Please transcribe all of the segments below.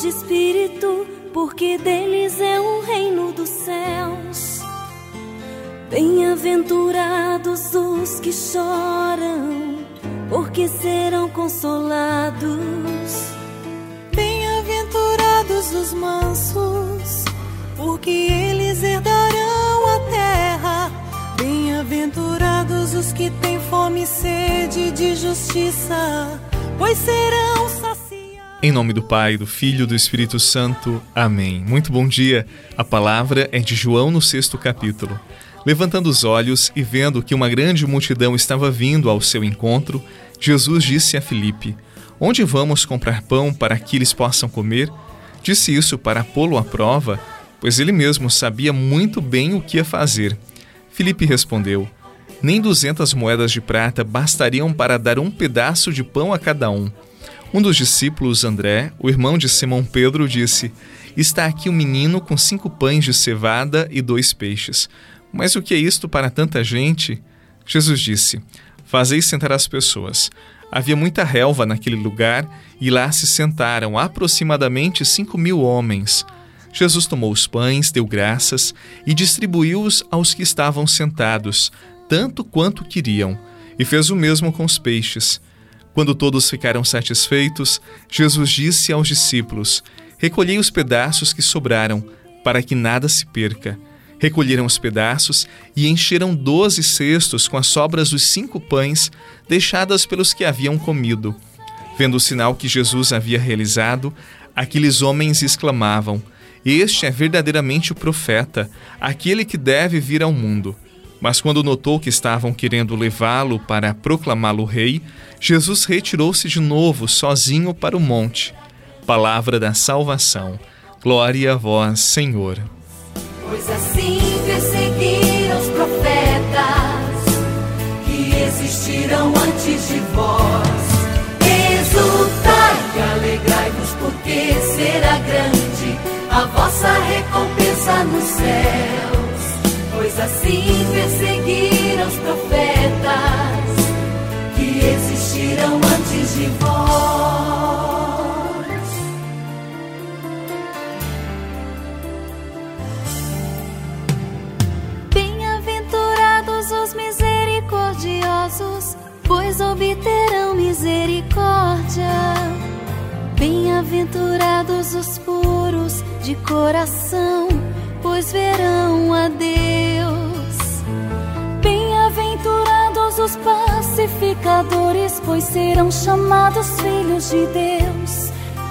de espírito, porque deles é o reino dos céus. Bem-aventurados os que choram, porque serão consolados. Bem-aventurados os mansos, porque eles herdarão a terra. Bem-aventurados os que têm fome e sede de justiça, pois serão. Em nome do Pai, do Filho e do Espírito Santo. Amém. Muito bom dia. A palavra é de João no sexto capítulo. Levantando os olhos e vendo que uma grande multidão estava vindo ao seu encontro, Jesus disse a Filipe: Onde vamos comprar pão para que eles possam comer? Disse isso para pô-lo à prova, pois ele mesmo sabia muito bem o que ia fazer. Filipe respondeu: Nem duzentas moedas de prata bastariam para dar um pedaço de pão a cada um. Um dos discípulos, André, o irmão de Simão Pedro, disse: Está aqui um menino com cinco pães de cevada e dois peixes. Mas o que é isto para tanta gente? Jesus disse: Fazeis sentar as pessoas. Havia muita relva naquele lugar e lá se sentaram aproximadamente cinco mil homens. Jesus tomou os pães, deu graças e distribuiu-os aos que estavam sentados, tanto quanto queriam, e fez o mesmo com os peixes. Quando todos ficaram satisfeitos, Jesus disse aos discípulos: Recolhei os pedaços que sobraram, para que nada se perca. Recolheram os pedaços e encheram doze cestos com as sobras dos cinco pães deixadas pelos que haviam comido. Vendo o sinal que Jesus havia realizado, aqueles homens exclamavam: Este é verdadeiramente o profeta, aquele que deve vir ao mundo. Mas quando notou que estavam querendo levá-lo para proclamá-lo rei, Jesus retirou-se de novo sozinho para o monte. Palavra da salvação. Glória a vós, Senhor. Pois assim perseguiram os profetas que existiram antes de vós. Exultai e alegrai-vos, porque será grande a vossa recompensa nos céus assim perseguiram os profetas que existiram antes de vós. Bem-aventurados os misericordiosos, pois obterão misericórdia. Bem-aventurados os puros de coração pois verão a Deus. Os pacificadores, pois serão chamados filhos de Deus.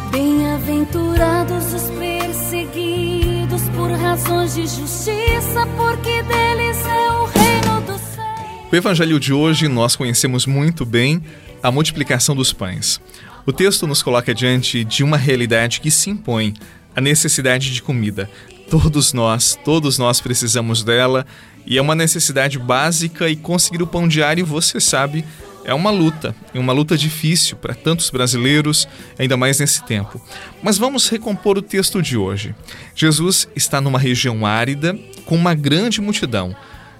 Bem-aventurados os perseguidos por razões de justiça, porque deles é o reino do céu. O evangelho de hoje nós conhecemos muito bem a multiplicação dos pães. O texto nos coloca diante de uma realidade que se impõe, a necessidade de comida. Todos nós, todos nós precisamos dela e é uma necessidade básica e conseguir o pão diário, você sabe, é uma luta, é uma luta difícil para tantos brasileiros, ainda mais nesse tempo. Mas vamos recompor o texto de hoje. Jesus está numa região árida com uma grande multidão.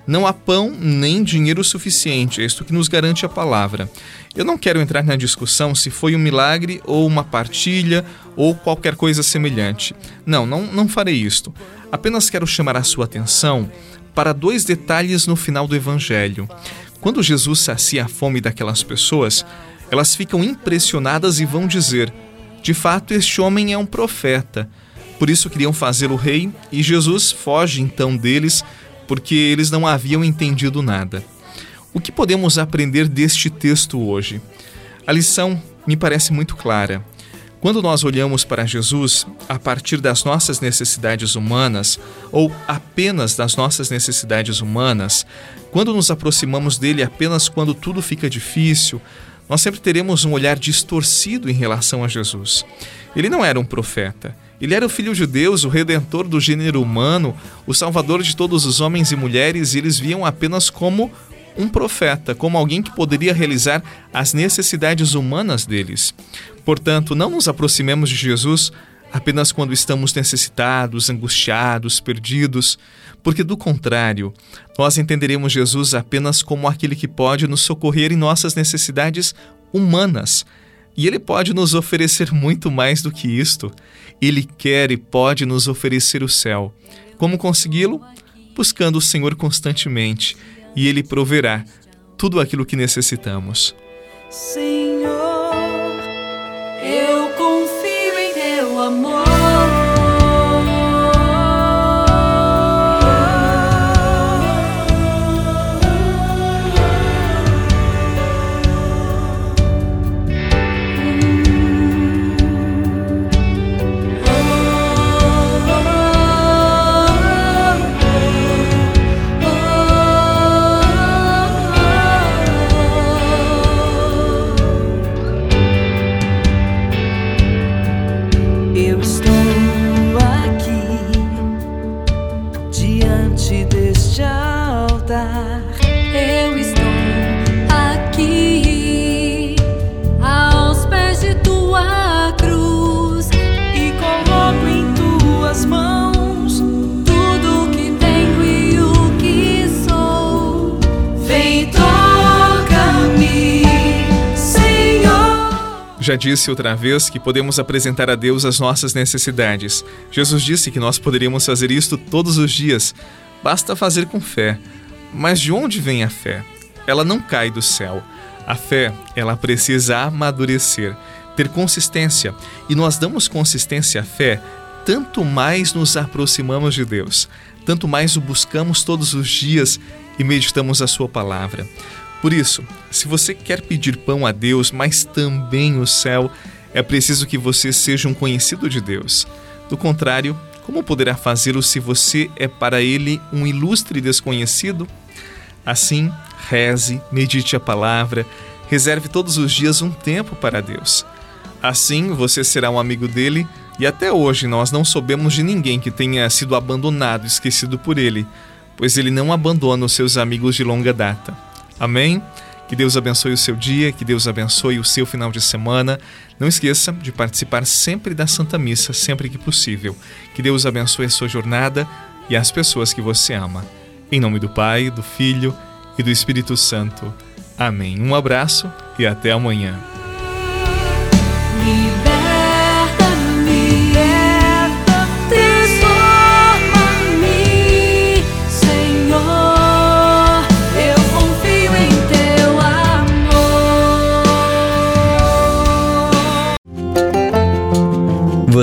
Não há pão nem dinheiro suficiente, é isto que nos garante a palavra. Eu não quero entrar na discussão se foi um milagre ou uma partilha ou qualquer coisa semelhante. Não, não, não farei isto. Apenas quero chamar a sua atenção para dois detalhes no final do Evangelho. Quando Jesus sacia a fome daquelas pessoas, elas ficam impressionadas e vão dizer: De fato, este homem é um profeta. Por isso queriam fazê-lo rei, e Jesus foge então deles porque eles não haviam entendido nada. O que podemos aprender deste texto hoje? A lição me parece muito clara. Quando nós olhamos para Jesus a partir das nossas necessidades humanas, ou apenas das nossas necessidades humanas, quando nos aproximamos dele apenas quando tudo fica difícil, nós sempre teremos um olhar distorcido em relação a Jesus. Ele não era um profeta. Ele era o Filho de Deus, o Redentor do gênero humano, o Salvador de todos os homens e mulheres, e eles viam apenas como um profeta, como alguém que poderia realizar as necessidades humanas deles. Portanto, não nos aproximemos de Jesus apenas quando estamos necessitados, angustiados, perdidos, porque do contrário, nós entenderemos Jesus apenas como aquele que pode nos socorrer em nossas necessidades humanas E Ele pode nos oferecer muito mais do que isto. Ele quer e pode nos oferecer o céu. Como consegui-lo? Buscando o Senhor constantemente, e Ele proverá tudo aquilo que necessitamos. Senhor, Já disse outra vez que podemos apresentar a Deus as nossas necessidades. Jesus disse que nós poderíamos fazer isto todos os dias. Basta fazer com fé. Mas de onde vem a fé? Ela não cai do céu. A fé, ela precisa amadurecer, ter consistência. E nós damos consistência à fé, tanto mais nos aproximamos de Deus, tanto mais o buscamos todos os dias e meditamos a Sua palavra. Por isso, se você quer pedir pão a Deus, mas também o céu, é preciso que você seja um conhecido de Deus. Do contrário, como poderá fazê-lo se você é para ele um ilustre desconhecido? Assim, reze, medite a palavra, reserve todos os dias um tempo para Deus. Assim, você será um amigo dele e até hoje nós não soubemos de ninguém que tenha sido abandonado, esquecido por ele, pois ele não abandona os seus amigos de longa data. Amém? Que Deus abençoe o seu dia, que Deus abençoe o seu final de semana. Não esqueça de participar sempre da Santa Missa, sempre que possível. Que Deus abençoe a sua jornada e as pessoas que você ama. Em nome do Pai, do Filho e do Espírito Santo. Amém. Um abraço e até amanhã.